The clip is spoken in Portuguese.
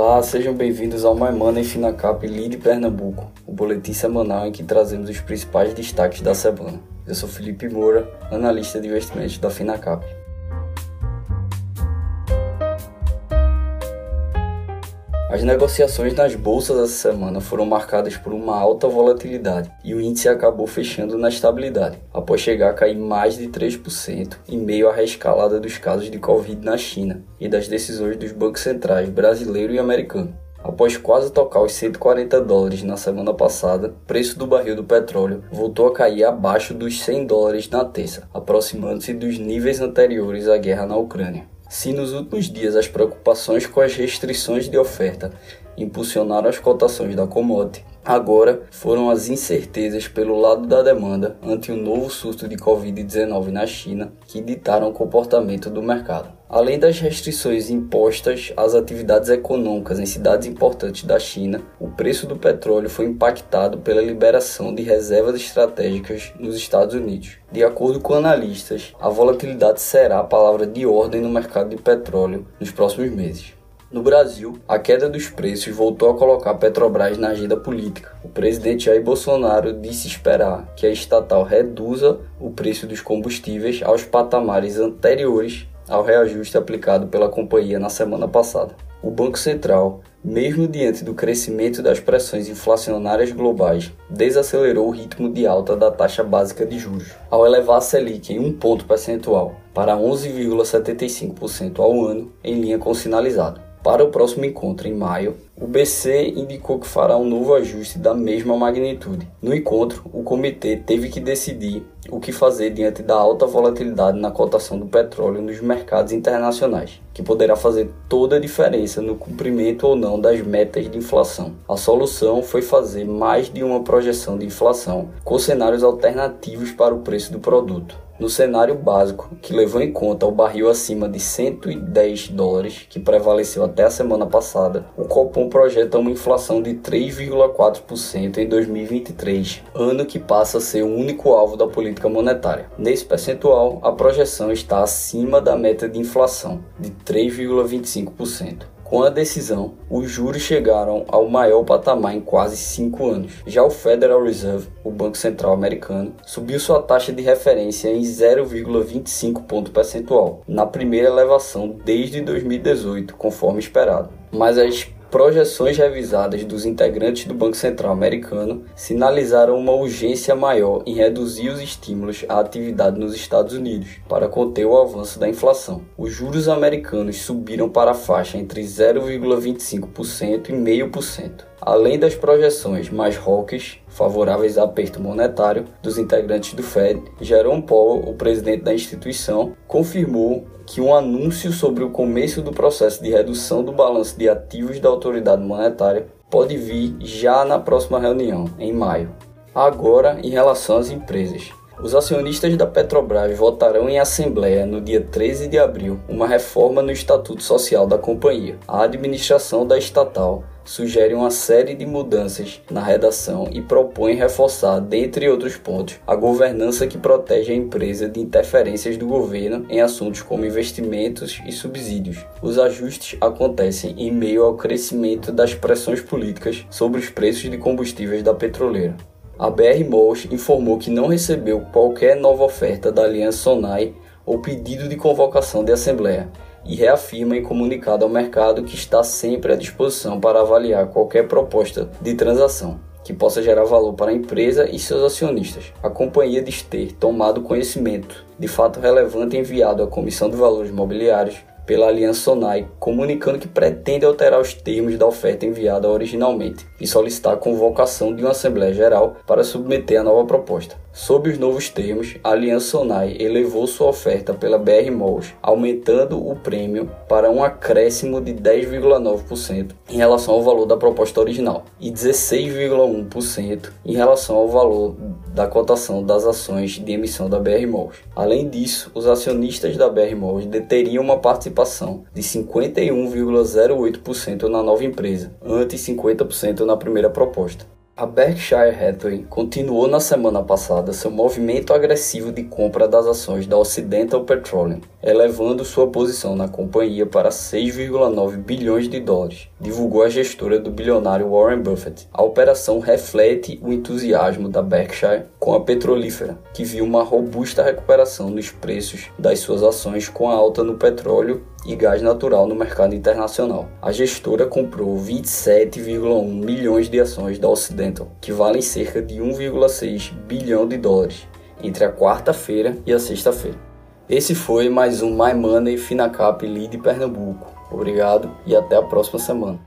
Olá, sejam bem-vindos ao My Money Finacap Lead Pernambuco, o boletim semanal em que trazemos os principais destaques da semana. Eu sou Felipe Moura, analista de investimentos da Finacap. As negociações nas bolsas essa semana foram marcadas por uma alta volatilidade e o índice acabou fechando na estabilidade, após chegar a cair mais de 3% em meio à reescalada dos casos de Covid na China e das decisões dos bancos centrais brasileiro e americano. Após quase tocar os 140 dólares na semana passada, o preço do barril do petróleo voltou a cair abaixo dos 100 dólares na terça, aproximando-se dos níveis anteriores à guerra na Ucrânia. Se nos últimos dias as preocupações com as restrições de oferta impulsionaram as cotações da commodity, agora foram as incertezas pelo lado da demanda ante o novo surto de Covid-19 na China que ditaram o comportamento do mercado. Além das restrições impostas às atividades econômicas em cidades importantes da China, o preço do petróleo foi impactado pela liberação de reservas estratégicas nos Estados Unidos. De acordo com analistas, a volatilidade será a palavra de ordem no mercado de petróleo nos próximos meses. No Brasil, a queda dos preços voltou a colocar Petrobras na agenda política. O presidente Jair Bolsonaro disse esperar que a estatal reduza o preço dos combustíveis aos patamares anteriores ao reajuste aplicado pela companhia na semana passada. O Banco Central, mesmo diante do crescimento das pressões inflacionárias globais, desacelerou o ritmo de alta da taxa básica de juros, ao elevar a Selic em um ponto percentual para 11,75% ao ano, em linha com o sinalizado. Para o próximo encontro, em maio, o BC indicou que fará um novo ajuste da mesma magnitude. No encontro, o comitê teve que decidir o que fazer diante da alta volatilidade na cotação do petróleo nos mercados internacionais, que poderá fazer toda a diferença no cumprimento ou não das metas de inflação. A solução foi fazer mais de uma projeção de inflação com cenários alternativos para o preço do produto. No cenário básico, que levou em conta o barril acima de 110 dólares, que prevaleceu até a semana passada, o Copom projeta uma inflação de 3,4% em 2023, ano que passa a ser o único alvo da política monetária. Nesse percentual, a projeção está acima da meta de inflação, de 3,25%. Com a decisão, os juros chegaram ao maior patamar em quase cinco anos. Já o Federal Reserve, o Banco Central americano, subiu sua taxa de referência em 0,25 ponto percentual, na primeira elevação desde 2018, conforme esperado. Mas as projeções revisadas dos integrantes do Banco Central americano sinalizaram uma urgência maior em reduzir os estímulos à atividade nos Estados Unidos para conter o avanço da inflação. Os juros americanos subiram para a faixa entre 0,25% e 0,5%. Além das projeções mais hawkish, favoráveis a aperto monetário, dos integrantes do Fed, Jerome Powell, o presidente da instituição, confirmou que um anúncio sobre o começo do processo de redução do balanço de ativos da autoridade monetária pode vir já na próxima reunião, em maio. Agora, em relação às empresas. Os acionistas da Petrobras votarão em assembleia no dia 13 de abril uma reforma no estatuto social da companhia. A administração da estatal sugere uma série de mudanças na redação e propõe reforçar, dentre outros pontos, a governança que protege a empresa de interferências do governo em assuntos como investimentos e subsídios. Os ajustes acontecem em meio ao crescimento das pressões políticas sobre os preços de combustíveis da petroleira. A BR Malls informou que não recebeu qualquer nova oferta da Aliança Sonai ou pedido de convocação de assembleia e reafirma em comunicado ao mercado que está sempre à disposição para avaliar qualquer proposta de transação que possa gerar valor para a empresa e seus acionistas. A companhia diz ter tomado conhecimento de fato relevante enviado à Comissão de Valores Mobiliários pela Aliança Sonai, comunicando que pretende alterar os termos da oferta enviada originalmente e solicitar a convocação de uma Assembleia Geral para submeter a nova proposta. Sob os novos termos, a Aliança Sonai elevou sua oferta pela BR Malls, aumentando o prêmio para um acréscimo de 10,9% em relação ao valor da proposta original e 16,1% em relação ao valor da cotação das ações de emissão da BR Malls. Além disso, os acionistas da BR Malls deteriam uma participação de 51,08% na nova empresa, ante 50% na primeira proposta. A Berkshire Hathaway continuou na semana passada seu movimento agressivo de compra das ações da Occidental Petroleum, elevando sua posição na companhia para 6,9 bilhões de dólares, divulgou a gestora do bilionário Warren Buffett. A operação reflete o entusiasmo da Berkshire com a petrolífera, que viu uma robusta recuperação nos preços das suas ações com a alta no petróleo e gás natural no mercado internacional. A gestora comprou 27,1 milhões de ações da Occidental, que valem cerca de 1,6 bilhão de dólares, entre a quarta-feira e a sexta-feira. Esse foi mais um My Money Finacap Lead Pernambuco. Obrigado e até a próxima semana.